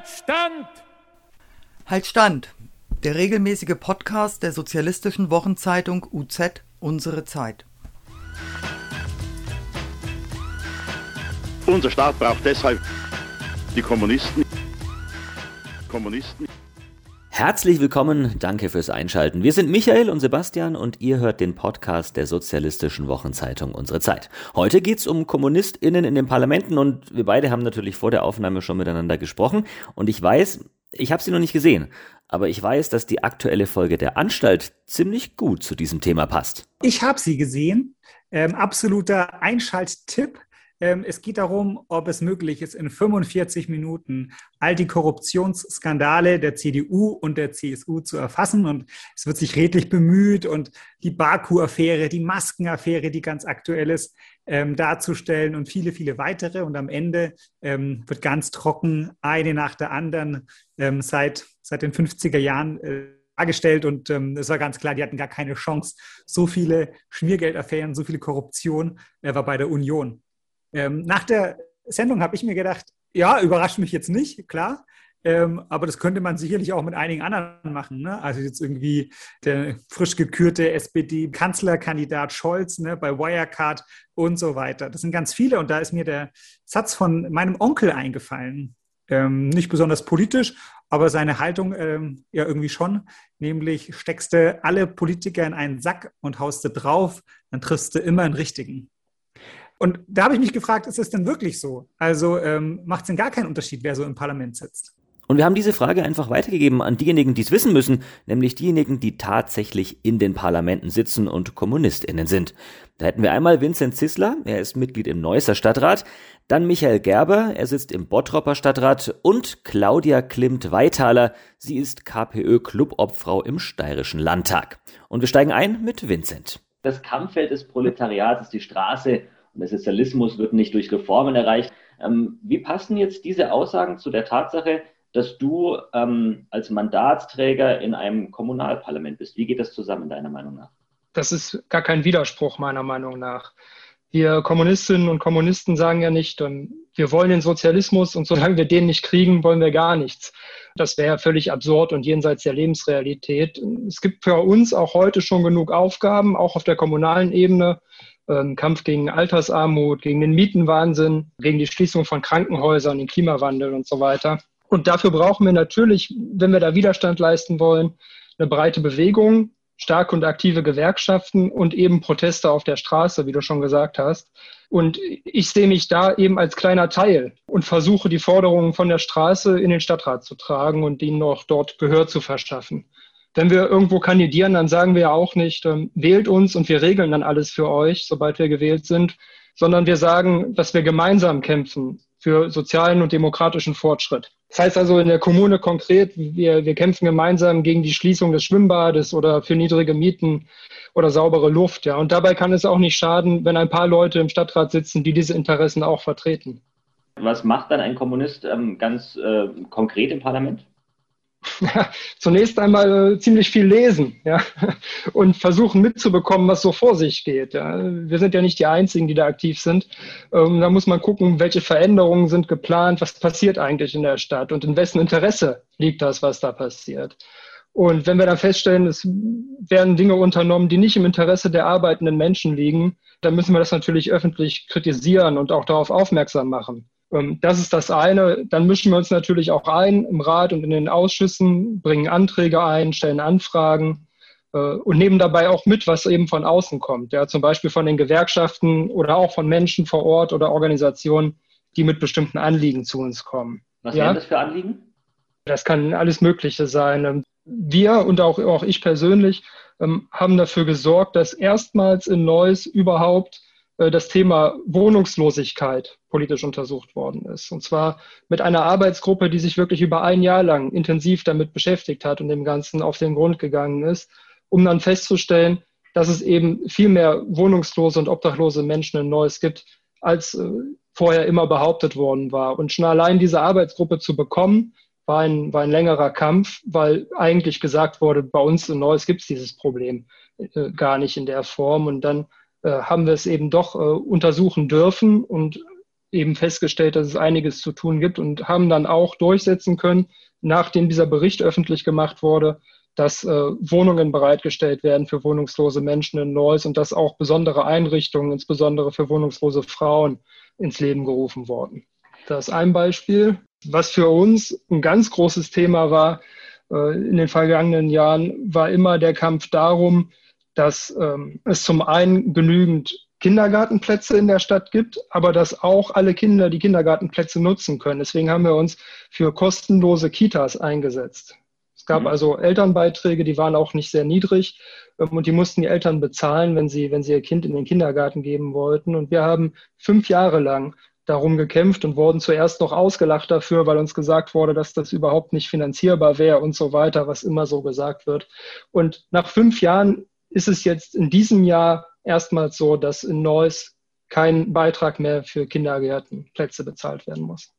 Halt Stand! Halt Stand! Der regelmäßige Podcast der sozialistischen Wochenzeitung UZ Unsere Zeit. Unser Staat braucht deshalb die Kommunisten. Kommunisten. Herzlich willkommen, danke fürs Einschalten. Wir sind Michael und Sebastian und ihr hört den Podcast der sozialistischen Wochenzeitung Unsere Zeit. Heute geht's um KommunistInnen in den Parlamenten und wir beide haben natürlich vor der Aufnahme schon miteinander gesprochen und ich weiß, ich habe sie noch nicht gesehen, aber ich weiß, dass die aktuelle Folge der Anstalt ziemlich gut zu diesem Thema passt. Ich habe sie gesehen. Ähm, absoluter Einschalttipp. Ähm, es geht darum, ob es möglich ist, in 45 Minuten all die Korruptionsskandale der CDU und der CSU zu erfassen. Und es wird sich redlich bemüht und die Baku-Affäre, die Maskenaffäre, die ganz aktuell ist, ähm, darzustellen und viele, viele weitere. Und am Ende ähm, wird ganz trocken eine nach der anderen seit, seit den 50er Jahren äh, dargestellt und es war ganz klar, die hatten gar keine Chance. So viele Schmiergeldaffären, so viele Korruption äh, war bei der Union. Ähm, nach der Sendung habe ich mir gedacht, ja, überrascht mich jetzt nicht, klar. Ähm, aber das könnte man sicherlich auch mit einigen anderen machen. Ne? Also jetzt irgendwie der frisch gekürte SPD-Kanzlerkandidat Scholz ne, bei Wirecard und so weiter. Das sind ganz viele. Und da ist mir der Satz von meinem Onkel eingefallen. Ähm, nicht besonders politisch, aber seine Haltung ähm, ja irgendwie schon. Nämlich steckst du alle Politiker in einen Sack und haust du drauf, dann triffst du immer einen richtigen. Und da habe ich mich gefragt, ist es denn wirklich so? Also ähm, macht es denn gar keinen Unterschied, wer so im Parlament sitzt? Und wir haben diese Frage einfach weitergegeben an diejenigen, die es wissen müssen, nämlich diejenigen, die tatsächlich in den Parlamenten sitzen und KommunistInnen sind. Da hätten wir einmal Vincent Zissler, er ist Mitglied im Neusser Stadtrat, dann Michael Gerber, er sitzt im Bottropper Stadtrat und Claudia Klimt-Weithaler, sie ist KPÖ-Clubobfrau im Steirischen Landtag. Und wir steigen ein mit Vincent. Das Kampffeld des Proletariats ist die Straße der Sozialismus wird nicht durch Reformen erreicht. Ähm, wie passen jetzt diese Aussagen zu der Tatsache, dass du ähm, als Mandatsträger in einem Kommunalparlament bist? Wie geht das zusammen, deiner Meinung nach? Das ist gar kein Widerspruch, meiner Meinung nach. Wir Kommunistinnen und Kommunisten sagen ja nicht, ähm, wir wollen den Sozialismus und solange wir den nicht kriegen, wollen wir gar nichts. Das wäre völlig absurd und jenseits der Lebensrealität. Es gibt für uns auch heute schon genug Aufgaben, auch auf der kommunalen Ebene, ähm, Kampf gegen Altersarmut, gegen den Mietenwahnsinn, gegen die Schließung von Krankenhäusern, den Klimawandel und so weiter. Und dafür brauchen wir natürlich, wenn wir da Widerstand leisten wollen, eine breite Bewegung, starke und aktive Gewerkschaften und eben Proteste auf der Straße, wie du schon gesagt hast. Und ich sehe mich da eben als kleiner Teil und versuche die Forderungen von der Straße in den Stadtrat zu tragen und ihnen auch dort Gehör zu verschaffen. Wenn wir irgendwo kandidieren, dann sagen wir ja auch nicht, ähm, wählt uns und wir regeln dann alles für euch, sobald wir gewählt sind, sondern wir sagen, dass wir gemeinsam kämpfen für sozialen und demokratischen Fortschritt. Das heißt also in der Kommune konkret, wir, wir kämpfen gemeinsam gegen die Schließung des Schwimmbades oder für niedrige Mieten oder saubere Luft. Ja. Und dabei kann es auch nicht schaden, wenn ein paar Leute im Stadtrat sitzen, die diese Interessen auch vertreten. Was macht dann ein Kommunist ähm, ganz äh, konkret im Parlament? zunächst einmal äh, ziemlich viel lesen ja, und versuchen mitzubekommen, was so vor sich geht. Ja. Wir sind ja nicht die Einzigen, die da aktiv sind. Ähm, da muss man gucken, welche Veränderungen sind geplant, was passiert eigentlich in der Stadt und in wessen Interesse liegt das, was da passiert. Und wenn wir dann feststellen, es werden Dinge unternommen, die nicht im Interesse der arbeitenden Menschen liegen, dann müssen wir das natürlich öffentlich kritisieren und auch darauf aufmerksam machen. Ähm, das ist das eine. Dann mischen wir uns natürlich auch ein im Rat und in den Ausschüssen, bringen Anträge ein, stellen Anfragen äh, und nehmen dabei auch mit, was eben von außen kommt. Ja, zum Beispiel von den Gewerkschaften oder auch von Menschen vor Ort oder Organisationen, die mit bestimmten Anliegen zu uns kommen. Was ja? wären das für Anliegen? Das kann alles Mögliche sein. Ähm, wir und auch, auch ich persönlich ähm, haben dafür gesorgt, dass erstmals in Neuss überhaupt das Thema Wohnungslosigkeit politisch untersucht worden ist. Und zwar mit einer Arbeitsgruppe, die sich wirklich über ein Jahr lang intensiv damit beschäftigt hat und dem Ganzen auf den Grund gegangen ist, um dann festzustellen, dass es eben viel mehr wohnungslose und obdachlose Menschen in Neuss gibt, als äh, vorher immer behauptet worden war. Und schon allein diese Arbeitsgruppe zu bekommen, war ein, war ein längerer Kampf, weil eigentlich gesagt wurde, bei uns in Neuss gibt es dieses Problem äh, gar nicht in der Form. Und dann äh, haben wir es eben doch äh, untersuchen dürfen und eben festgestellt, dass es einiges zu tun gibt und haben dann auch durchsetzen können, nachdem dieser Bericht öffentlich gemacht wurde, dass äh, Wohnungen bereitgestellt werden für wohnungslose Menschen in Neuss und dass auch besondere Einrichtungen, insbesondere für wohnungslose Frauen, ins Leben gerufen wurden. Das ist ein Beispiel. Was für uns ein ganz großes Thema war äh, in den vergangenen Jahren, war immer der Kampf darum, dass ähm, es zum einen genügend Kindergartenplätze in der Stadt gibt, aber dass auch alle Kinder die Kindergartenplätze nutzen können. Deswegen haben wir uns für kostenlose Kitas eingesetzt. Es gab mhm. also Elternbeiträge, die waren auch nicht sehr niedrig ähm, und die mussten die Eltern bezahlen, wenn sie, wenn sie ihr Kind in den Kindergarten geben wollten. Und wir haben fünf Jahre lang darum gekämpft und wurden zuerst noch ausgelacht dafür, weil uns gesagt wurde, dass das überhaupt nicht finanzierbar wäre und so weiter, was immer so gesagt wird. Und nach fünf Jahren ist es jetzt in diesem Jahr erstmals so, dass in Neuss kein Beitrag mehr für Kindergärtenplätze bezahlt werden muss.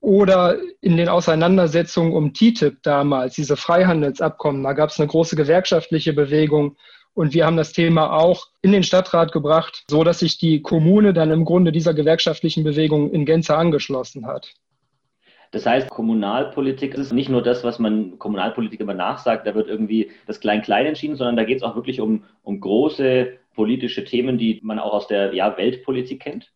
Oder in den Auseinandersetzungen um TTIP damals, diese Freihandelsabkommen, da gab es eine große gewerkschaftliche Bewegung und wir haben das Thema auch in den Stadtrat gebracht, so dass sich die Kommune dann im Grunde dieser gewerkschaftlichen Bewegung in Gänze angeschlossen hat. Das heißt, Kommunalpolitik ist nicht nur das, was man Kommunalpolitik immer nachsagt, da wird irgendwie das Klein-Klein entschieden, sondern da geht es auch wirklich um, um große politische Themen, die man auch aus der ja, Weltpolitik kennt?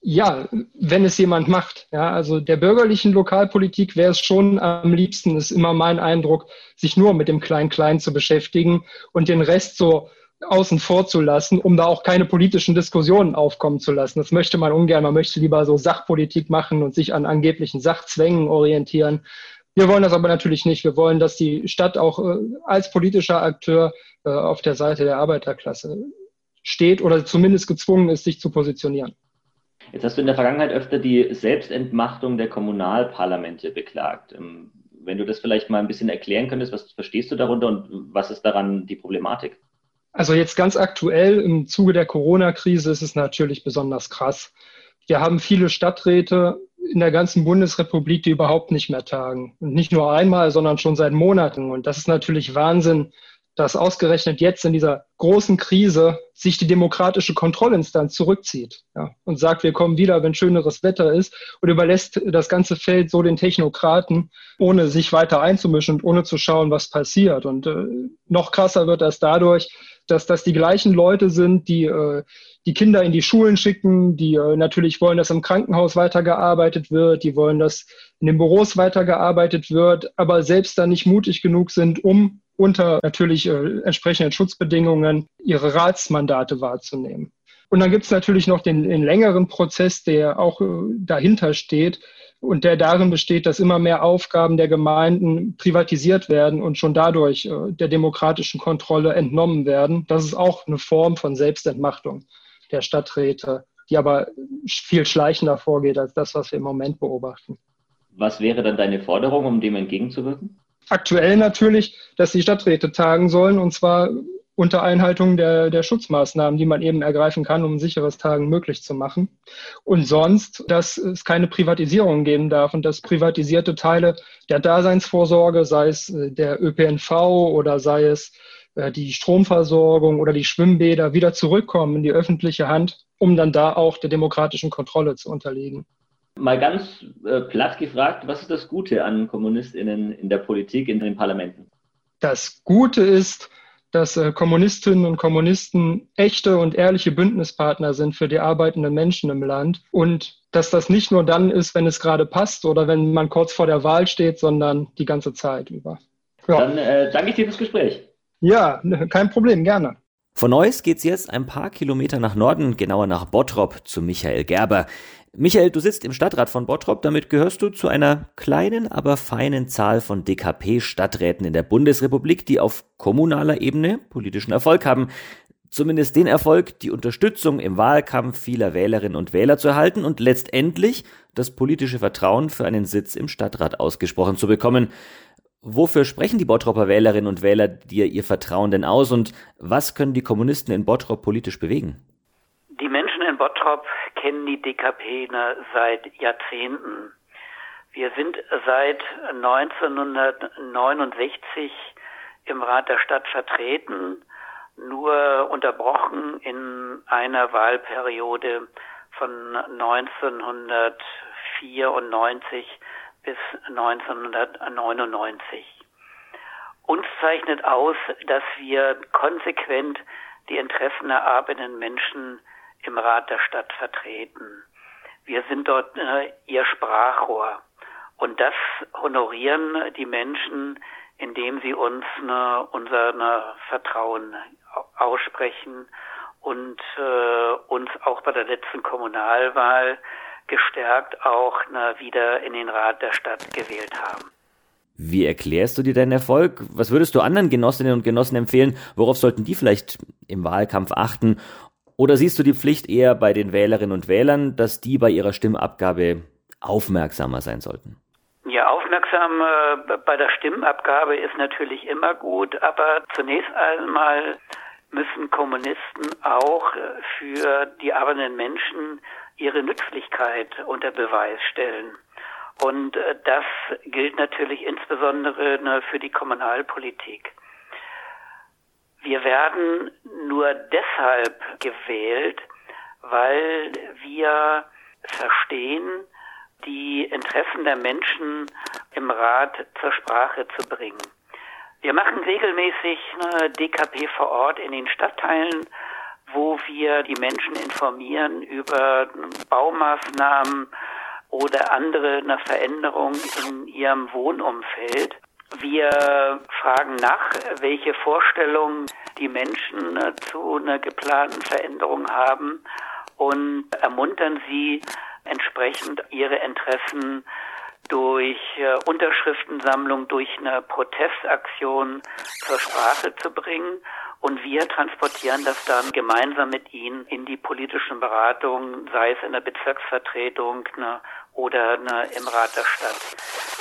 Ja, wenn es jemand macht. Ja, also der bürgerlichen Lokalpolitik wäre es schon am liebsten, ist immer mein Eindruck, sich nur mit dem Klein-Klein zu beschäftigen und den Rest so außen vor zu lassen, um da auch keine politischen Diskussionen aufkommen zu lassen. Das möchte man ungern. Man möchte lieber so Sachpolitik machen und sich an angeblichen Sachzwängen orientieren. Wir wollen das aber natürlich nicht. Wir wollen, dass die Stadt auch äh, als politischer Akteur äh, auf der Seite der Arbeiterklasse steht oder zumindest gezwungen ist, sich zu positionieren. Jetzt hast du in der Vergangenheit öfter die Selbstentmachtung der Kommunalparlamente beklagt. Ähm, wenn du das vielleicht mal ein bisschen erklären könntest, was verstehst du darunter und was ist daran die Problematik? Also jetzt ganz aktuell im Zuge der Corona-Krise ist es natürlich besonders krass. Wir haben viele Stadträte in der ganzen Bundesrepublik, die überhaupt nicht mehr tagen. Und nicht nur einmal, sondern schon seit Monaten. Und das ist natürlich Wahnsinn, dass ausgerechnet jetzt in dieser großen Krise sich die demokratische Kontrollinstanz zurückzieht ja, und sagt, wir kommen wieder, wenn schöneres Wetter ist und überlässt das ganze Feld so den Technokraten, ohne sich weiter einzumischen und ohne zu schauen, was passiert. Und äh, noch krasser wird das dadurch, dass das die gleichen Leute sind, die äh, die Kinder in die Schulen schicken, die äh, natürlich wollen, dass im Krankenhaus weitergearbeitet wird, die wollen, dass in den Büros weitergearbeitet wird, aber selbst dann nicht mutig genug sind, um unter natürlich äh, entsprechenden Schutzbedingungen ihre Ratsmandate wahrzunehmen. Und dann gibt es natürlich noch den, den, längeren Prozess, der auch äh, dahinter steht und der darin besteht, dass immer mehr Aufgaben der Gemeinden privatisiert werden und schon dadurch äh, der demokratischen Kontrolle entnommen werden. Das ist auch eine Form von Selbstentmachtung der Stadträte, die aber viel schleichender vorgeht als das, was wir im Moment beobachten. Was wäre dann deine Forderung, um dem entgegenzuwirken? Aktuell natürlich, dass die Stadträte tagen sollen und zwar unter Einhaltung der, der Schutzmaßnahmen, die man eben ergreifen kann, um sicheres Tagen möglich zu machen. Und sonst, dass es keine Privatisierung geben darf und dass privatisierte Teile der Daseinsvorsorge, sei es äh, der ÖPNV oder sei es äh, die Stromversorgung oder die Schwimmbäder, wieder zurückkommen in die öffentliche Hand, um dann da auch der demokratischen Kontrolle zu unterliegen. Mal ganz äh, platt gefragt, was ist das Gute an KommunistInnen in der Politik, in den Parlamenten? Das Gute ist, dass äh, Kommunistinnen und Kommunisten echte und ehrliche Bündnispartner sind für die arbeitenden Menschen im Land und dass das nicht nur dann ist, wenn es gerade passt oder wenn man kurz vor der Wahl steht, sondern die ganze Zeit über. Ja. Dann äh, danke ich dir fürs Gespräch. Ja, kein Problem, gerne. Von Neuss geht's jetzt ein paar Kilometer nach Norden, genauer nach Bottrop, zu Michael Gerber. Michael, du sitzt im Stadtrat von Bottrop, damit gehörst du zu einer kleinen, aber feinen Zahl von DKP-Stadträten in der Bundesrepublik, die auf kommunaler Ebene politischen Erfolg haben. Zumindest den Erfolg, die Unterstützung im Wahlkampf vieler Wählerinnen und Wähler zu erhalten und letztendlich das politische Vertrauen für einen Sitz im Stadtrat ausgesprochen zu bekommen. Wofür sprechen die Bottroper Wählerinnen und Wähler dir ihr Vertrauen denn aus und was können die Kommunisten in Bottrop politisch bewegen? Bottrop kennen die DKP seit Jahrzehnten. Wir sind seit 1969 im Rat der Stadt vertreten, nur unterbrochen in einer Wahlperiode von 1994 bis 1999. Uns zeichnet aus, dass wir konsequent die Interessen der arbeitenden Menschen im Rat der Stadt vertreten. Wir sind dort äh, ihr Sprachrohr. Und das honorieren die Menschen, indem sie uns ne, unser ne, Vertrauen aussprechen und äh, uns auch bei der letzten Kommunalwahl gestärkt auch ne, wieder in den Rat der Stadt gewählt haben. Wie erklärst du dir deinen Erfolg? Was würdest du anderen Genossinnen und Genossen empfehlen? Worauf sollten die vielleicht im Wahlkampf achten? Oder siehst du die Pflicht eher bei den Wählerinnen und Wählern, dass die bei ihrer Stimmabgabe aufmerksamer sein sollten? Ja, aufmerksam äh, bei der Stimmabgabe ist natürlich immer gut, aber zunächst einmal müssen Kommunisten auch äh, für die arbeitenden Menschen ihre Nützlichkeit unter Beweis stellen. Und äh, das gilt natürlich insbesondere ne, für die Kommunalpolitik. Wir werden nur deshalb gewählt, weil wir verstehen, die Interessen der Menschen im Rat zur Sprache zu bringen. Wir machen regelmäßig eine DKP vor Ort in den Stadtteilen, wo wir die Menschen informieren über Baumaßnahmen, oder andere eine Veränderung in ihrem Wohnumfeld. Wir fragen nach, welche Vorstellungen die Menschen äh, zu einer geplanten Veränderung haben und ermuntern sie entsprechend ihre Interessen durch äh, Unterschriftensammlung, durch eine Protestaktion zur Sprache zu bringen. Und wir transportieren das dann gemeinsam mit Ihnen in die politischen Beratungen, sei es in der Bezirksvertretung ne, oder ne, im Rat der Stadt.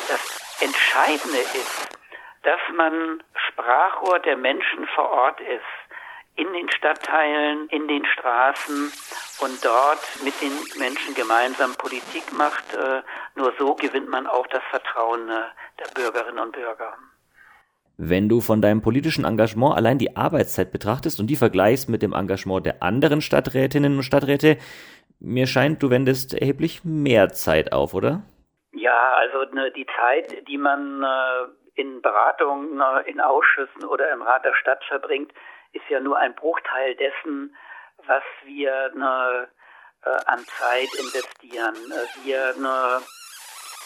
Das Entscheidende ist, dass man Sprachrohr der Menschen vor Ort ist, in den Stadtteilen, in den Straßen und dort mit den Menschen gemeinsam Politik macht. Äh, nur so gewinnt man auch das Vertrauen äh, der Bürgerinnen und Bürger. Wenn du von deinem politischen Engagement allein die Arbeitszeit betrachtest und die vergleichst mit dem Engagement der anderen Stadträtinnen und Stadträte, mir scheint, du wendest erheblich mehr Zeit auf, oder? Ja, also ne, die Zeit, die man äh, in Beratungen, äh, in Ausschüssen oder im Rat der Stadt verbringt, ist ja nur ein Bruchteil dessen, was wir ne, äh, an Zeit investieren. Äh, wir ne,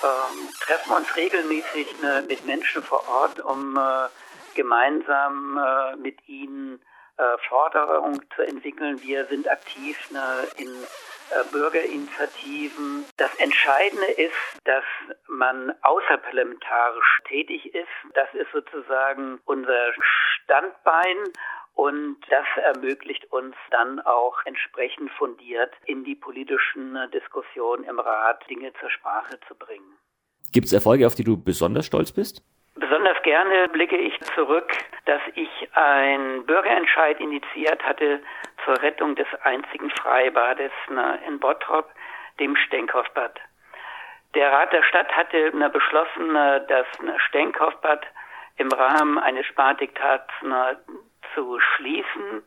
ähm, treffen uns regelmäßig ne, mit Menschen vor Ort, um äh, gemeinsam äh, mit ihnen äh, Forderungen zu entwickeln. Wir sind aktiv ne, in äh, Bürgerinitiativen. Das Entscheidende ist, dass man außerparlamentarisch tätig ist. Das ist sozusagen unser Standbein und das ermöglicht uns dann auch entsprechend fundiert in die politischen Diskussionen im Rat Dinge zur Sprache zu bringen. Gibt es Erfolge, auf die du besonders stolz bist? Besonders gerne blicke ich zurück, dass ich einen Bürgerentscheid initiiert hatte zur Rettung des einzigen Freibades in Bottrop, dem Stenkhoffbad. Der Rat der Stadt hatte beschlossen, das Stenkhoffbad im Rahmen eines Spardiktats zu schließen.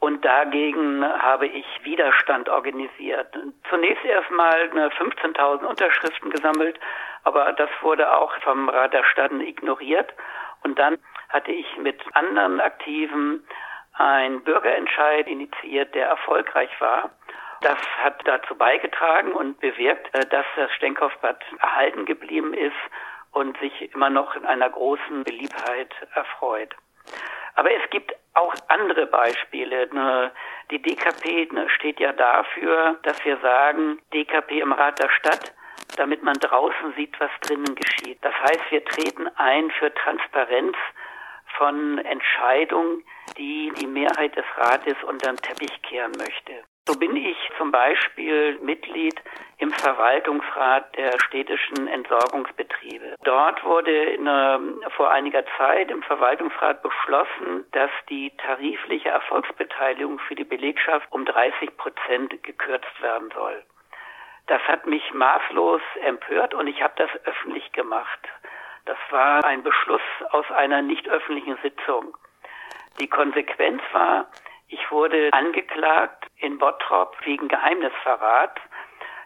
Und dagegen habe ich Widerstand organisiert. Zunächst erstmal 15.000 Unterschriften gesammelt, aber das wurde auch vom Rat der Stadt ignoriert. Und dann hatte ich mit anderen Aktiven einen Bürgerentscheid initiiert, der erfolgreich war. Das hat dazu beigetragen und bewirkt, äh, dass das Stenkhoffbad erhalten geblieben ist und sich immer noch in einer großen Beliebtheit erfreut. Aber es gibt auch andere Beispiele. Die DKP ne, steht ja dafür, dass wir sagen, DKP im Rat der Stadt, damit man draußen sieht, was drinnen geschieht. Das heißt, wir treten ein für Transparenz von Entscheidungen, die die Mehrheit des Rates unter den Teppich kehren möchte. So bin ich zum Beispiel Mitglied im Verwaltungsrat der städtischen Entsorgungsbetriebe. Dort wurde eine, vor einiger Zeit im Verwaltungsrat beschlossen, dass die tarifliche Erfolgsbeteiligung für die Belegschaft um 30 Prozent gekürzt werden soll. Das hat mich maßlos empört und ich habe das öffentlich gemacht. Das war ein Beschluss aus einer nicht öffentlichen Sitzung. Die Konsequenz war, ich wurde angeklagt in Bottrop wegen Geheimnisverrat.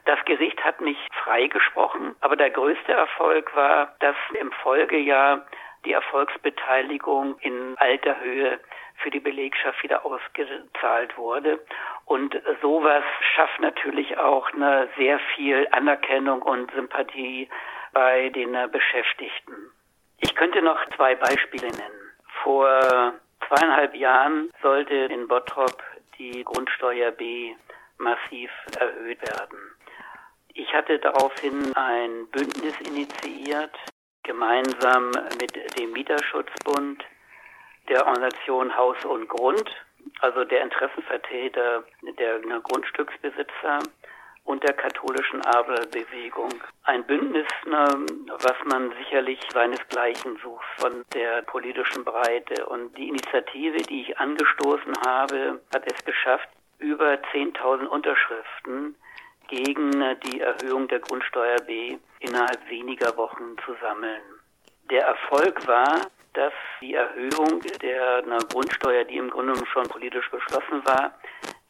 Das Gericht hat mich freigesprochen, aber der größte Erfolg war, dass im Folgejahr die Erfolgsbeteiligung in alter Höhe für die Belegschaft wieder ausgezahlt wurde. Und sowas schafft natürlich auch eine sehr viel Anerkennung und Sympathie bei den Beschäftigten. Ich könnte noch zwei Beispiele nennen. Vor zweieinhalb Jahren sollte in Bottrop die Grundsteuer B massiv erhöht werden. Ich hatte daraufhin ein Bündnis initiiert, gemeinsam mit dem Mieterschutzbund, der Organisation Haus und Grund, also der Interessenvertreter der Grundstücksbesitzer und der katholischen Arbeiterbewegung. Ein Bündnis, ne, was man sicherlich seinesgleichen sucht von der politischen Breite. Und die Initiative, die ich angestoßen habe, hat es geschafft, über 10.000 Unterschriften gegen die Erhöhung der Grundsteuer B innerhalb weniger Wochen zu sammeln. Der Erfolg war, dass die Erhöhung der Grundsteuer, die im Grunde schon politisch beschlossen war,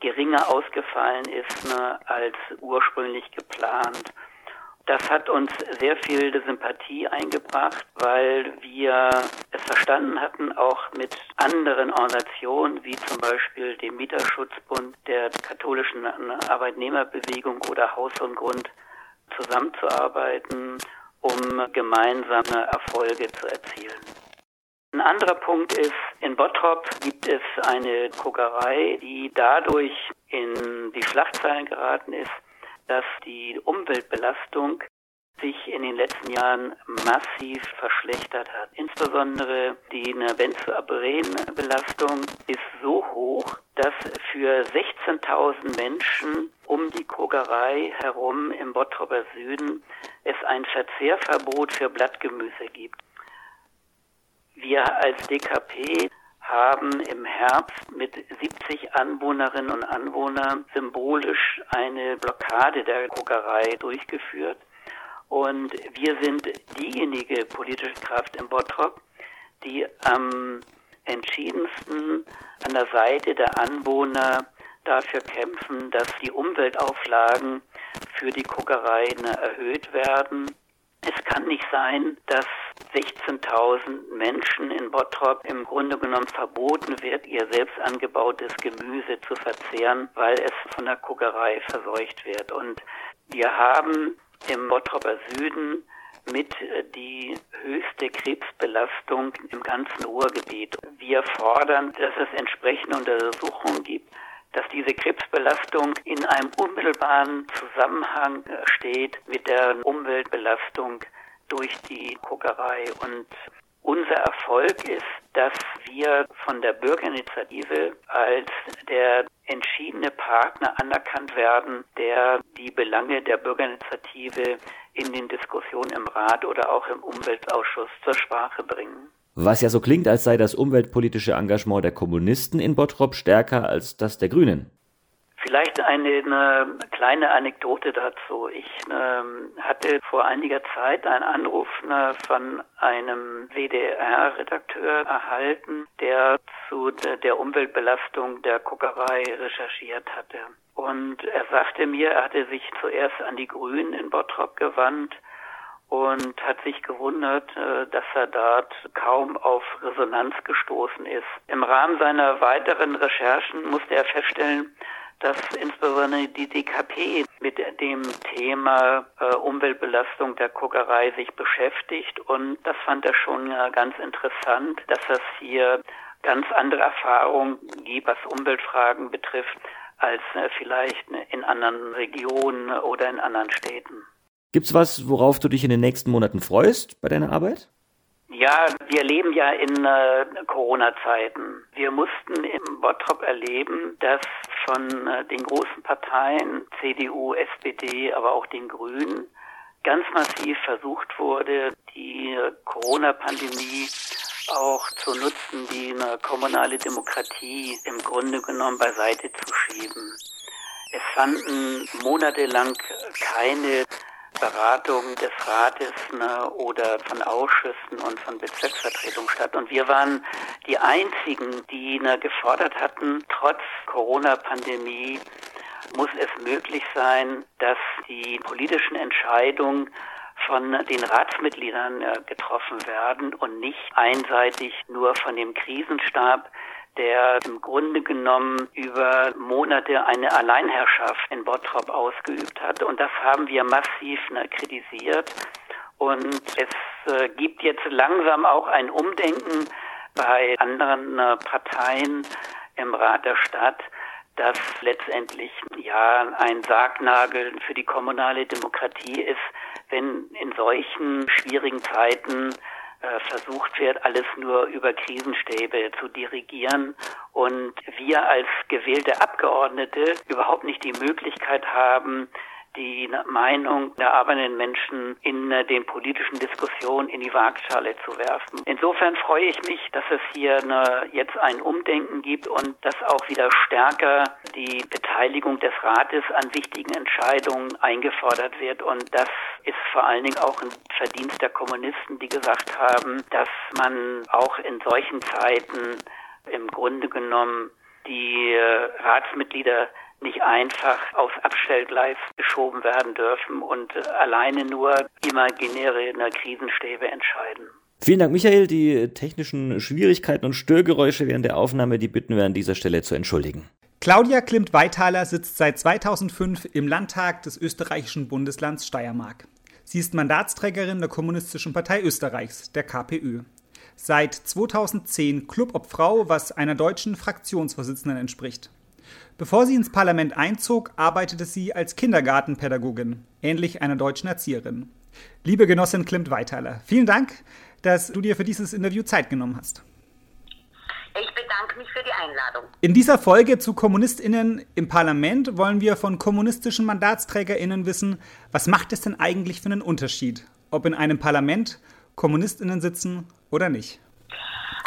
geringer ausgefallen ist ne, als ursprünglich geplant. Das hat uns sehr viel Sympathie eingebracht, weil wir es verstanden hatten, auch mit anderen Organisationen wie zum Beispiel dem Mieterschutzbund, der katholischen Arbeitnehmerbewegung oder Haus und Grund zusammenzuarbeiten, um gemeinsame Erfolge zu erzielen. Ein anderer Punkt ist, in Bottrop gibt es eine Kokerei, die dadurch in die Schlagzeilen geraten ist, dass die Umweltbelastung sich in den letzten Jahren massiv verschlechtert hat. Insbesondere die Benzoabrenbelastung ist so hoch, dass für 16.000 Menschen um die Kogerei herum im Bottroper Süden es ein Verzehrverbot für Blattgemüse gibt. Wir als DKP haben im Herbst mit 70 Anwohnerinnen und Anwohnern symbolisch eine Blockade der Kokerei durchgeführt. Und wir sind diejenige politische Kraft in Bottrop, die am entschiedensten an der Seite der Anwohner dafür kämpfen, dass die Umweltauflagen für die Kokereien erhöht werden. Es kann nicht sein, dass 16.000 Menschen in Bottrop im Grunde genommen verboten wird, ihr selbst angebautes Gemüse zu verzehren, weil es von der Kuckerei verseucht wird. Und wir haben im Bottroper Süden mit die höchste Krebsbelastung im ganzen Ruhrgebiet. Wir fordern, dass es entsprechende Untersuchungen gibt, dass diese Krebsbelastung in einem unmittelbaren Zusammenhang steht mit der Umweltbelastung durch die Kokerei. Und unser Erfolg ist, dass wir von der Bürgerinitiative als der entschiedene Partner anerkannt werden, der die Belange der Bürgerinitiative in den Diskussionen im Rat oder auch im Umweltausschuss zur Sprache bringen. Was ja so klingt, als sei das umweltpolitische Engagement der Kommunisten in Bottrop stärker als das der Grünen. Vielleicht eine, eine, kleine Anekdote dazu. Ich ähm, hatte vor einiger Zeit einen Anruf ne, von einem WDR-Redakteur erhalten, der zu de, der Umweltbelastung der Kokerei recherchiert hatte. Und er sagte mir, er hatte sich zuerst an die Grünen in Bottrop gewandt und hat sich gewundert, äh, dass er dort kaum auf Resonanz gestoßen ist. Im Rahmen seiner weiteren Recherchen musste er feststellen, dass insbesondere die DKP mit dem Thema äh, Umweltbelastung der Kokerei sich beschäftigt und das fand er schon äh, ganz interessant, dass es hier ganz andere Erfahrungen gibt, was Umweltfragen betrifft, als äh, vielleicht in anderen Regionen oder in anderen Städten. Gibt's was, worauf du dich in den nächsten Monaten freust bei deiner Arbeit? Ja, wir leben ja in äh, Corona-Zeiten. Wir mussten im Bottrop erleben, dass von äh, den großen Parteien CDU, SPD, aber auch den Grünen ganz massiv versucht wurde, die Corona-Pandemie auch zu nutzen, die eine kommunale Demokratie im Grunde genommen beiseite zu schieben. Es fanden monatelang keine Beratung des Rates ne, oder von Ausschüssen und von Bezirksvertretungen statt. Und wir waren die einzigen, die ne, gefordert hatten, trotz Corona-Pandemie muss es möglich sein, dass die politischen Entscheidungen von den Ratsmitgliedern äh, getroffen werden und nicht einseitig nur von dem Krisenstab, der im Grunde genommen über Monate eine Alleinherrschaft in Bottrop ausgeübt hat. Und das haben wir massiv ne, kritisiert. Und es äh, gibt jetzt langsam auch ein Umdenken bei anderen äh, Parteien im Rat der Stadt, dass letztendlich ja ein Sargnagel für die kommunale Demokratie ist, wenn in solchen schwierigen Zeiten versucht wird, alles nur über Krisenstäbe zu dirigieren und wir als gewählte Abgeordnete überhaupt nicht die Möglichkeit haben, die Meinung der arbeitenden Menschen in äh, den politischen Diskussionen in die Waagschale zu werfen. Insofern freue ich mich, dass es hier eine, jetzt ein Umdenken gibt und dass auch wieder stärker die Beteiligung des Rates an wichtigen Entscheidungen eingefordert wird. Und das ist vor allen Dingen auch ein Verdienst der Kommunisten, die gesagt haben, dass man auch in solchen Zeiten im Grunde genommen die äh, Ratsmitglieder nicht einfach aufs Abstellgleis geschoben werden dürfen und alleine nur imaginäre Krisenstäbe entscheiden. Vielen Dank, Michael. Die technischen Schwierigkeiten und Störgeräusche während der Aufnahme, die bitten wir an dieser Stelle zu entschuldigen. Claudia Klimt-Weithaler sitzt seit 2005 im Landtag des österreichischen Bundeslands Steiermark. Sie ist Mandatsträgerin der Kommunistischen Partei Österreichs, der KPÖ. Seit 2010 Clubobfrau, was einer deutschen Fraktionsvorsitzenden entspricht. Bevor sie ins Parlament einzog, arbeitete sie als Kindergartenpädagogin, ähnlich einer deutschen Erzieherin. Liebe Genossin Klimt Weithaler, vielen Dank, dass du dir für dieses Interview Zeit genommen hast. Ich bedanke mich für die Einladung. In dieser Folge zu KommunistInnen im Parlament wollen wir von kommunistischen MandatsträgerInnen wissen, was macht es denn eigentlich für einen Unterschied, ob in einem Parlament KommunistInnen sitzen oder nicht?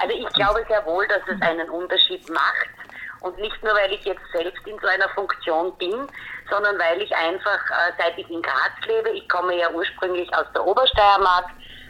Also ich glaube sehr wohl, dass es einen Unterschied macht. Und nicht nur, weil ich jetzt selbst in so einer Funktion bin, sondern weil ich einfach, äh, seit ich in Graz lebe, ich komme ja ursprünglich aus der Obersteiermark,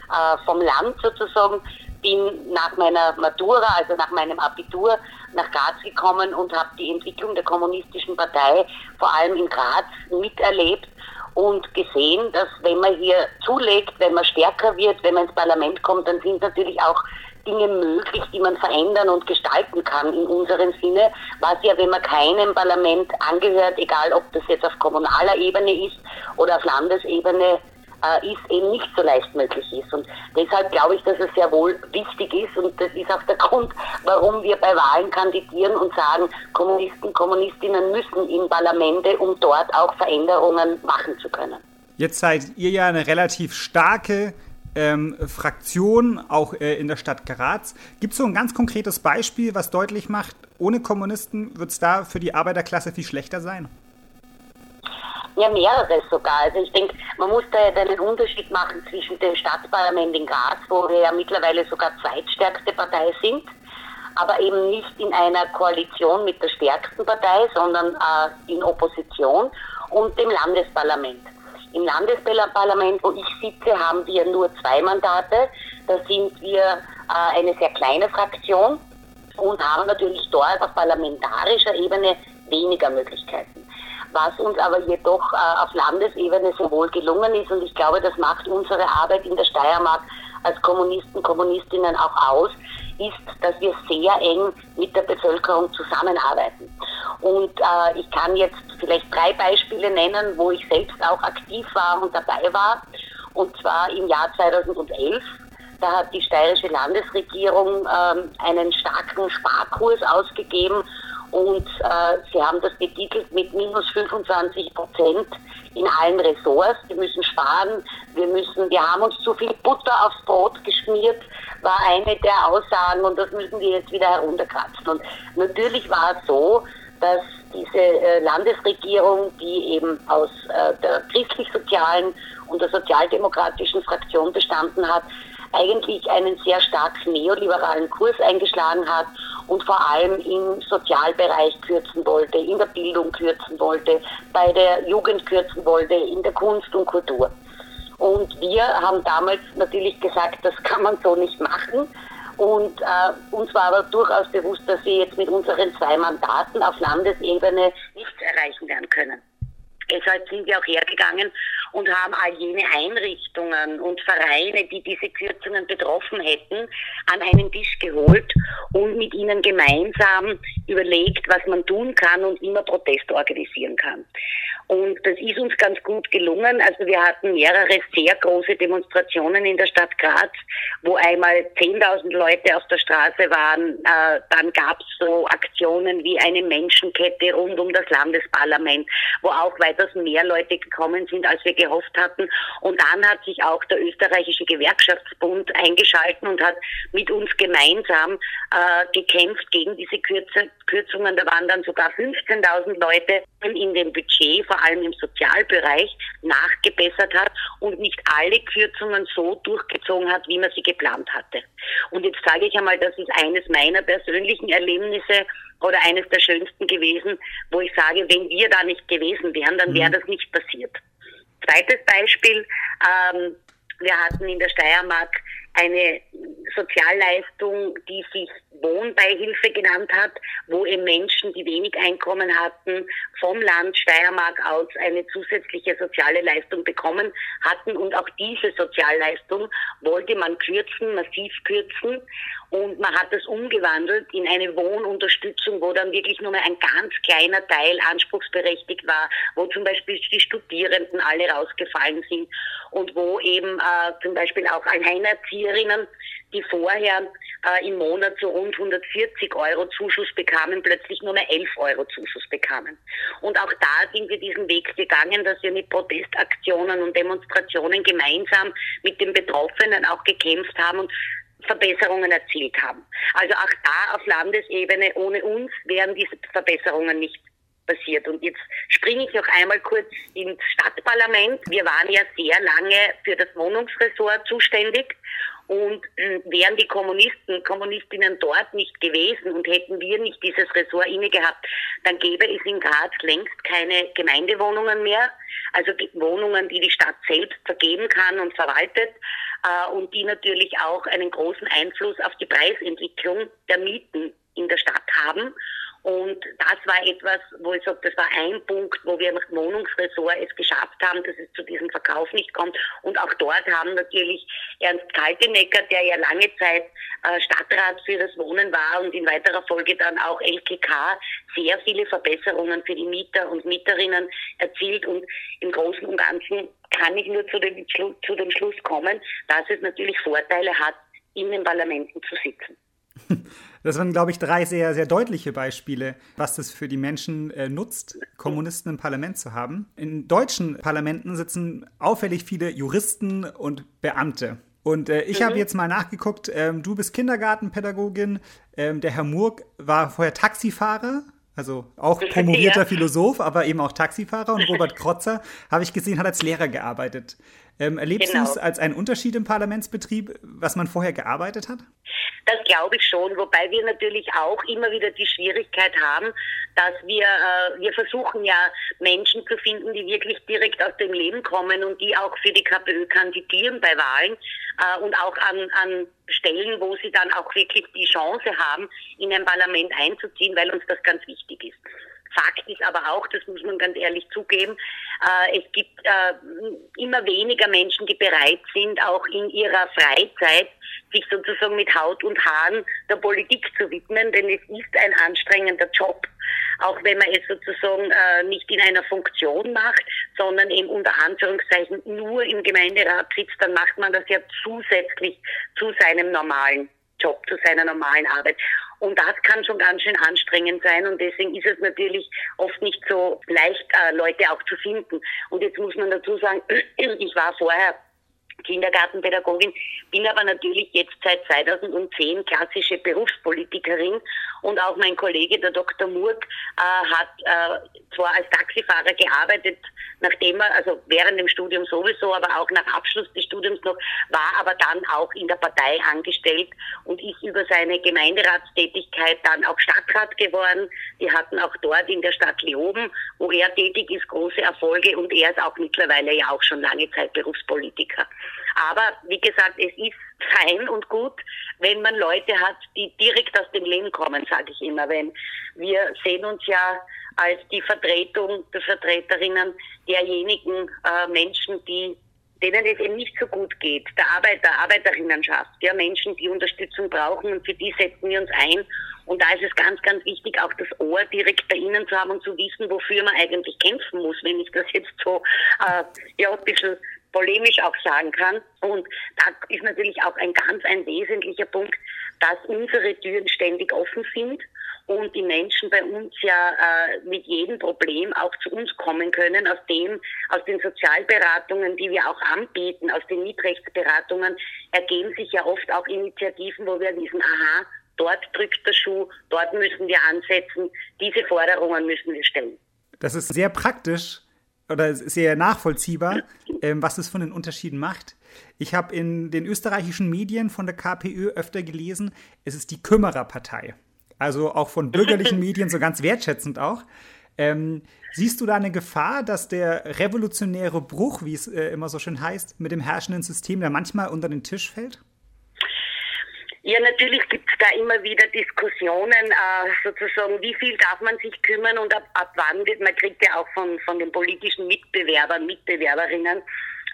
äh, vom Land sozusagen, bin nach meiner Matura, also nach meinem Abitur, nach Graz gekommen und habe die Entwicklung der kommunistischen Partei vor allem in Graz miterlebt und gesehen, dass wenn man hier zulegt, wenn man stärker wird, wenn man ins Parlament kommt, dann sind natürlich auch Dinge möglich, die man verändern und gestalten kann in unserem Sinne, was ja, wenn man keinem Parlament angehört, egal ob das jetzt auf kommunaler Ebene ist oder auf Landesebene, äh, ist eben nicht so leicht möglich ist. Und deshalb glaube ich, dass es sehr wohl wichtig ist und das ist auch der Grund, warum wir bei Wahlen kandidieren und sagen, Kommunisten, Kommunistinnen müssen in Parlamente, um dort auch Veränderungen machen zu können. Jetzt seid ihr ja eine relativ starke ähm, Fraktion, auch äh, in der Stadt Graz. Gibt es so ein ganz konkretes Beispiel, was deutlich macht, ohne Kommunisten wird es da für die Arbeiterklasse viel schlechter sein? Ja, mehreres sogar. Also ich denke, man muss da einen Unterschied machen zwischen dem Stadtparlament in Graz, wo wir ja mittlerweile sogar zweitstärkste Partei sind, aber eben nicht in einer Koalition mit der stärksten Partei, sondern äh, in Opposition und dem Landesparlament. Im Landesparlament, wo ich sitze, haben wir nur zwei Mandate. Da sind wir äh, eine sehr kleine Fraktion und haben natürlich dort auf parlamentarischer Ebene weniger Möglichkeiten. Was uns aber jedoch äh, auf Landesebene sehr wohl gelungen ist, und ich glaube, das macht unsere Arbeit in der Steiermark als Kommunisten, Kommunistinnen auch aus, ist, dass wir sehr eng mit der Bevölkerung zusammenarbeiten. Und äh, ich kann jetzt vielleicht drei Beispiele nennen, wo ich selbst auch aktiv war und dabei war. Und zwar im Jahr 2011. Da hat die steirische Landesregierung ähm, einen starken Sparkurs ausgegeben und äh, sie haben das betitelt mit minus 25 Prozent in allen Ressorts. Wir müssen sparen, wir müssen, wir haben uns zu viel Butter aufs Brot geschmiert, war eine der Aussagen und das müssen wir jetzt wieder herunterkratzen. Und natürlich war es so, dass diese äh, Landesregierung, die eben aus äh, der christlich-sozialen und der sozialdemokratischen Fraktion bestanden hat, eigentlich einen sehr stark neoliberalen Kurs eingeschlagen hat und vor allem im Sozialbereich kürzen wollte, in der Bildung kürzen wollte, bei der Jugend kürzen wollte, in der Kunst und Kultur. Und wir haben damals natürlich gesagt, das kann man so nicht machen. Und äh, uns war aber durchaus bewusst, dass wir jetzt mit unseren zwei Mandaten auf Landesebene nichts erreichen werden können. Deshalb sind wir auch hergegangen und haben all jene Einrichtungen und Vereine, die diese Kürzungen betroffen hätten, an einen Tisch geholt und mit ihnen gemeinsam überlegt, was man tun kann und man Protest organisieren kann. Und das ist uns ganz gut gelungen. Also wir hatten mehrere sehr große Demonstrationen in der Stadt Graz, wo einmal 10.000 Leute auf der Straße waren. Äh, dann gab es so Aktionen wie eine Menschenkette rund um das Landesparlament, wo auch weitaus mehr Leute gekommen sind, als wir gehofft hatten. Und dann hat sich auch der österreichische Gewerkschaftsbund eingeschalten und hat mit uns gemeinsam äh, gekämpft gegen diese Kürzungen. Da waren dann sogar 15.000 Leute in dem Budget, vor allem im Sozialbereich, nachgebessert hat und nicht alle Kürzungen so durchgezogen hat, wie man sie geplant hatte. Und jetzt sage ich einmal, das ist eines meiner persönlichen Erlebnisse oder eines der schönsten gewesen, wo ich sage, wenn wir da nicht gewesen wären, dann wäre mhm. das nicht passiert. Zweites Beispiel, ähm, wir hatten in der Steiermark eine Sozialleistung, die sich Wohnbeihilfe genannt hat, wo eben Menschen, die wenig Einkommen hatten, vom Land Steiermark aus eine zusätzliche soziale Leistung bekommen hatten. Und auch diese Sozialleistung wollte man kürzen, massiv kürzen. Und man hat das umgewandelt in eine Wohnunterstützung, wo dann wirklich nur mehr ein ganz kleiner Teil anspruchsberechtigt war, wo zum Beispiel die Studierenden alle rausgefallen sind und wo eben äh, zum Beispiel auch Alleinerzieherinnen, die vorher äh, im Monat so rund 140 Euro Zuschuss bekamen, plötzlich nur mehr 11 Euro Zuschuss bekamen. Und auch da sind wir diesen Weg gegangen, dass wir mit Protestaktionen und Demonstrationen gemeinsam mit den Betroffenen auch gekämpft haben und Verbesserungen erzielt haben. Also auch da auf Landesebene ohne uns wären diese Verbesserungen nicht passiert. Und jetzt springe ich noch einmal kurz ins Stadtparlament. Wir waren ja sehr lange für das Wohnungsressort zuständig. Und äh, wären die Kommunisten, Kommunistinnen dort nicht gewesen und hätten wir nicht dieses Ressort inne gehabt, dann gäbe es in Graz längst keine Gemeindewohnungen mehr. Also Wohnungen, die die Stadt selbst vergeben kann und verwaltet äh, und die natürlich auch einen großen Einfluss auf die Preisentwicklung der Mieten in der Stadt haben. Und das war etwas, wo ich sage, das war ein Punkt, wo wir im Wohnungsressort es geschafft haben, dass es zu diesem Verkauf nicht kommt. Und auch dort haben natürlich Ernst Kaltenecker, der ja lange Zeit äh, Stadtrat für das Wohnen war und in weiterer Folge dann auch LKK, sehr viele Verbesserungen für die Mieter und Mieterinnen erzielt. Und im Großen und Ganzen kann ich nur zu dem, zu dem Schluss kommen, dass es natürlich Vorteile hat, in den Parlamenten zu sitzen. Das waren, glaube ich, drei sehr, sehr deutliche Beispiele, was das für die Menschen äh, nutzt, Kommunisten im Parlament zu haben. In deutschen Parlamenten sitzen auffällig viele Juristen und Beamte. Und äh, ich mhm. habe jetzt mal nachgeguckt, ähm, du bist Kindergartenpädagogin, ähm, der Herr Murk war vorher Taxifahrer, also auch promovierter. Philosoph, aber eben auch Taxifahrer. Und Robert Krotzer, habe ich gesehen, hat als Lehrer gearbeitet. Ähm, erlebst genau. du es als einen Unterschied im Parlamentsbetrieb, was man vorher gearbeitet hat? Das glaube ich schon, wobei wir natürlich auch immer wieder die Schwierigkeit haben, dass wir, äh, wir versuchen ja Menschen zu finden, die wirklich direkt aus dem Leben kommen und die auch für die KPÖ kandidieren bei Wahlen äh, und auch an, an Stellen, wo sie dann auch wirklich die Chance haben, in ein Parlament einzuziehen, weil uns das ganz wichtig ist. Fakt ist aber auch, das muss man ganz ehrlich zugeben, äh, es gibt äh, immer weniger Menschen, die bereit sind, auch in ihrer Freizeit sich sozusagen mit Haut und Haaren der Politik zu widmen, denn es ist ein anstrengender Job, auch wenn man es sozusagen äh, nicht in einer Funktion macht, sondern eben unter Anführungszeichen nur im Gemeinderat sitzt, dann macht man das ja zusätzlich zu seinem normalen Job, zu seiner normalen Arbeit. Und das kann schon ganz schön anstrengend sein und deswegen ist es natürlich oft nicht so leicht, äh, Leute auch zu finden. Und jetzt muss man dazu sagen, ich war vorher Kindergartenpädagogin, bin aber natürlich jetzt seit 2010 klassische Berufspolitikerin und auch mein Kollege, der Dr. Murk, äh, hat äh, zwar als Taxifahrer gearbeitet, nachdem er, also während dem Studium sowieso, aber auch nach Abschluss des Studiums noch, war aber dann auch in der Partei angestellt und ist über seine Gemeinderatstätigkeit dann auch Stadtrat geworden. Die hatten auch dort in der Stadt Leoben, wo er tätig ist, große Erfolge und er ist auch mittlerweile ja auch schon lange Zeit Berufspolitiker. Aber wie gesagt, es ist fein und gut, wenn man Leute hat, die direkt aus dem Leben kommen, sage ich immer. Wenn wir sehen uns ja als die Vertretung, die Vertreterinnen derjenigen äh, Menschen, die denen es eben nicht so gut geht, der Arbeiter, Arbeiterinnenschaft, ja, Menschen, die Unterstützung brauchen und für die setzen wir uns ein. Und da ist es ganz, ganz wichtig, auch das Ohr direkt bei Ihnen zu haben und zu wissen, wofür man eigentlich kämpfen muss, wenn ich das jetzt so äh, ja, ein bisschen polemisch auch sagen kann. Und da ist natürlich auch ein ganz ein wesentlicher Punkt, dass unsere Türen ständig offen sind und die Menschen bei uns ja äh, mit jedem Problem auch zu uns kommen können, aus dem, aus den Sozialberatungen, die wir auch anbieten, aus den Mietrechtsberatungen, ergeben sich ja oft auch Initiativen, wo wir wissen, aha, dort drückt der Schuh, dort müssen wir ansetzen, diese Forderungen müssen wir stellen. Das ist sehr praktisch oder sehr nachvollziehbar, ähm, was es von den Unterschieden macht. Ich habe in den österreichischen Medien von der KPÖ öfter gelesen, es ist die Kümmererpartei. Also auch von bürgerlichen Medien so ganz wertschätzend auch. Ähm, siehst du da eine Gefahr, dass der revolutionäre Bruch, wie es äh, immer so schön heißt, mit dem herrschenden System da manchmal unter den Tisch fällt? Ja, natürlich gibt es da immer wieder Diskussionen, äh, sozusagen, wie viel darf man sich kümmern und ab, ab wann wird, man kriegt ja auch von, von den politischen Mitbewerbern, Mitbewerberinnen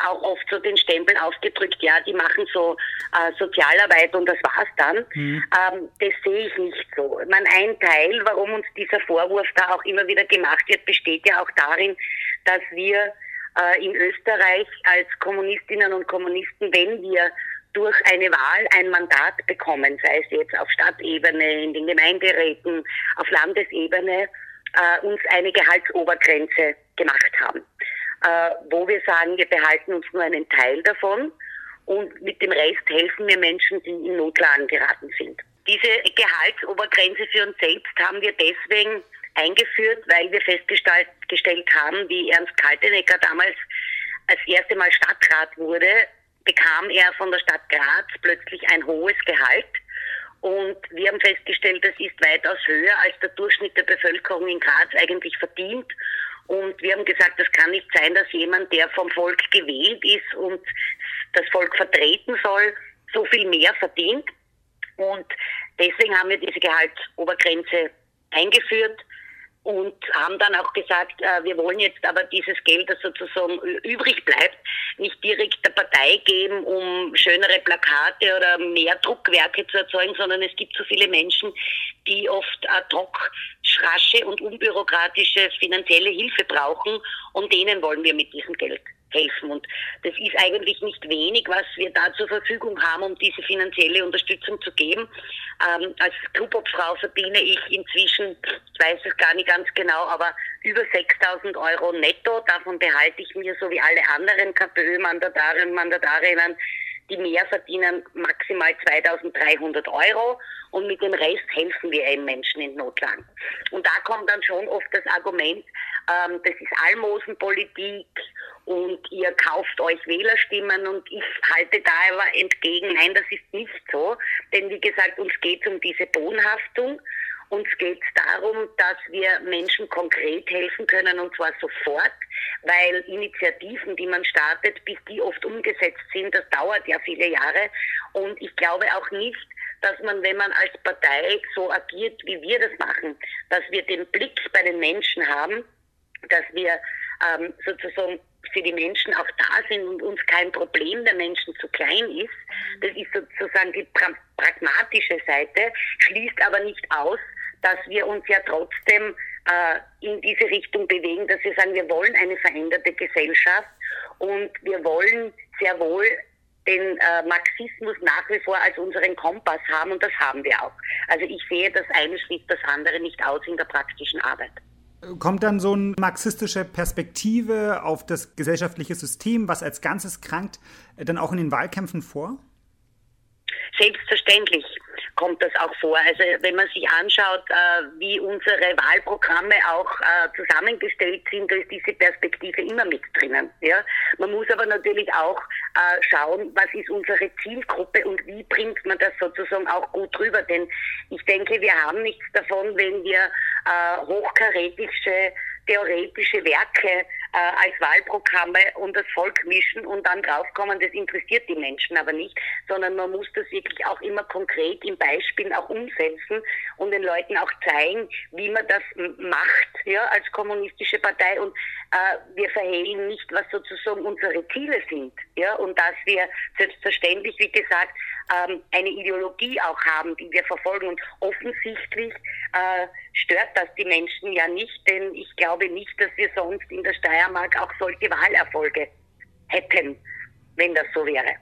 auch oft so den Stempel aufgedrückt, ja, die machen so äh, Sozialarbeit und das war's dann. Mhm. Ähm, das sehe ich nicht so. Ich meine, ein Teil, warum uns dieser Vorwurf da auch immer wieder gemacht wird, besteht ja auch darin, dass wir äh, in Österreich als Kommunistinnen und Kommunisten, wenn wir durch eine Wahl ein Mandat bekommen, sei es jetzt auf Stadtebene, in den Gemeinderäten, auf Landesebene, äh, uns eine Gehaltsobergrenze gemacht haben äh, wo wir sagen, wir behalten uns nur einen Teil davon und mit dem Rest helfen wir Menschen, die in Notlagen geraten sind. Diese Gehaltsobergrenze für uns selbst haben wir deswegen eingeführt, weil wir festgestellt haben, wie Ernst Kaltenecker damals als erste Mal Stadtrat wurde, bekam er von der Stadt Graz plötzlich ein hohes Gehalt. Und wir haben festgestellt, das ist weitaus höher, als der Durchschnitt der Bevölkerung in Graz eigentlich verdient. Und wir haben gesagt, das kann nicht sein, dass jemand, der vom Volk gewählt ist und das Volk vertreten soll, so viel mehr verdient. Und deswegen haben wir diese Gehaltsobergrenze eingeführt und haben dann auch gesagt, äh, wir wollen jetzt aber dieses Geld, das sozusagen übrig bleibt, nicht direkt der Partei geben, um schönere Plakate oder mehr Druckwerke zu erzeugen, sondern es gibt so viele Menschen, die oft ad hoc rasche und unbürokratische finanzielle Hilfe brauchen und denen wollen wir mit diesem Geld helfen. Und das ist eigentlich nicht wenig, was wir da zur Verfügung haben, um diese finanzielle Unterstützung zu geben. Ähm, als Clubobfrau verdiene ich inzwischen, ich weiß es gar nicht ganz genau, aber über 6000 Euro netto. Davon behalte ich mir, so wie alle anderen KPÖ-Mandatarinnen, Mandatarinnen, die mehr verdienen, maximal 2300 Euro und mit dem Rest helfen wir eben Menschen in Notlagen. Und da kommt dann schon oft das Argument, ähm, das ist Almosenpolitik und ihr kauft euch Wählerstimmen und ich halte da aber entgegen, nein, das ist nicht so, denn wie gesagt, uns geht es um diese Bodenhaftung uns geht es darum, dass wir Menschen konkret helfen können und zwar sofort, weil Initiativen, die man startet, bis die oft umgesetzt sind, das dauert ja viele Jahre. Und ich glaube auch nicht, dass man, wenn man als Partei so agiert, wie wir das machen, dass wir den Blick bei den Menschen haben, dass wir ähm, sozusagen für die Menschen auch da sind und uns kein Problem der Menschen zu klein ist. Das ist sozusagen die pra pragmatische Seite, schließt aber nicht aus, dass wir uns ja trotzdem äh, in diese Richtung bewegen, dass wir sagen, wir wollen eine veränderte Gesellschaft und wir wollen sehr wohl den äh, Marxismus nach wie vor als unseren Kompass haben und das haben wir auch. Also ich sehe, das eine schließt das andere nicht aus in der praktischen Arbeit. Kommt dann so eine marxistische Perspektive auf das gesellschaftliche System, was als Ganzes krankt, dann auch in den Wahlkämpfen vor? Selbstverständlich kommt das auch vor. Also wenn man sich anschaut, äh, wie unsere Wahlprogramme auch äh, zusammengestellt sind, da ist diese Perspektive immer mit drinnen. Ja? Man muss aber natürlich auch äh, schauen, was ist unsere Zielgruppe und wie bringt man das sozusagen auch gut rüber. Denn ich denke, wir haben nichts davon, wenn wir äh, hochkarätische theoretische Werke als Wahlprogramme und das Volk mischen und dann draufkommen, das interessiert die Menschen aber nicht, sondern man muss das wirklich auch immer konkret in Beispielen auch umsetzen und den Leuten auch zeigen, wie man das macht, ja, als kommunistische Partei. Und äh, wir verhehlen nicht, was sozusagen unsere Ziele sind, ja, und dass wir selbstverständlich, wie gesagt, ähm, eine Ideologie auch haben, die wir verfolgen und offensichtlich äh, stört das die Menschen ja nicht, denn ich glaube nicht, dass wir sonst in der Steiermark auch solche Wahlerfolge hätten, wenn das so wäre.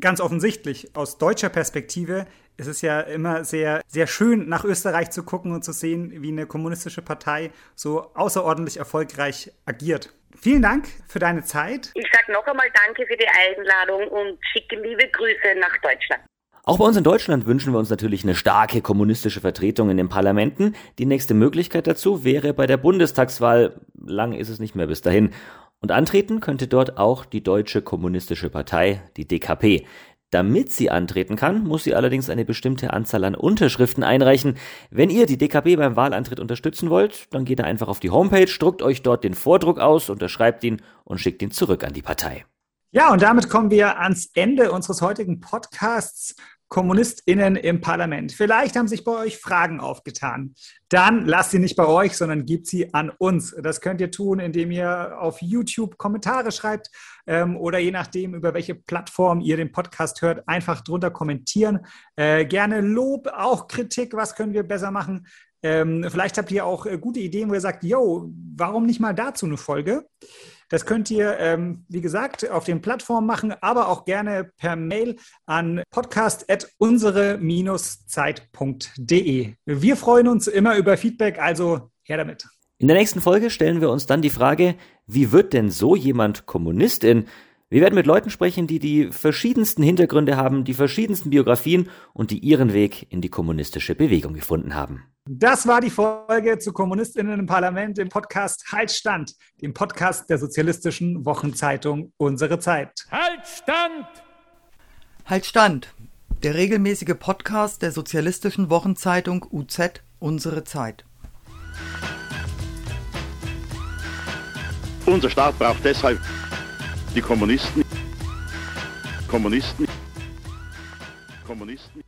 Ganz offensichtlich, aus deutscher Perspektive ist es ja immer sehr, sehr schön, nach Österreich zu gucken und zu sehen, wie eine kommunistische Partei so außerordentlich erfolgreich agiert. Vielen Dank für deine Zeit. Ich sage noch einmal Danke für die Einladung und schicke liebe Grüße nach Deutschland. Auch bei uns in Deutschland wünschen wir uns natürlich eine starke kommunistische Vertretung in den Parlamenten. Die nächste Möglichkeit dazu wäre bei der Bundestagswahl. Lang ist es nicht mehr bis dahin. Und antreten könnte dort auch die Deutsche Kommunistische Partei, die DKP. Damit sie antreten kann, muss sie allerdings eine bestimmte Anzahl an Unterschriften einreichen. Wenn ihr die DKP beim Wahlantritt unterstützen wollt, dann geht ihr einfach auf die Homepage, druckt euch dort den Vordruck aus, unterschreibt ihn und schickt ihn zurück an die Partei. Ja, und damit kommen wir ans Ende unseres heutigen Podcasts. KommunistInnen im Parlament. Vielleicht haben sich bei euch Fragen aufgetan. Dann lasst sie nicht bei euch, sondern gebt sie an uns. Das könnt ihr tun, indem ihr auf YouTube Kommentare schreibt ähm, oder je nachdem, über welche Plattform ihr den Podcast hört, einfach drunter kommentieren. Äh, gerne Lob, auch Kritik, was können wir besser machen. Ähm, vielleicht habt ihr auch äh, gute Ideen, wo ihr sagt, yo, warum nicht mal dazu eine Folge? Das könnt ihr, ähm, wie gesagt, auf den Plattformen machen, aber auch gerne per Mail an podcast.unsere-zeit.de. Wir freuen uns immer über Feedback, also her damit. In der nächsten Folge stellen wir uns dann die Frage, wie wird denn so jemand Kommunistin? Wir werden mit Leuten sprechen, die die verschiedensten Hintergründe haben, die verschiedensten Biografien und die ihren Weg in die kommunistische Bewegung gefunden haben. Das war die Folge zu Kommunistinnen im Parlament im Podcast Halt Stand, dem Podcast der sozialistischen Wochenzeitung Unsere Zeit. Halt Stand! Halt Stand, der regelmäßige Podcast der sozialistischen Wochenzeitung UZ Unsere Zeit. Unser Staat braucht deshalb die Kommunisten. Kommunisten. Kommunisten.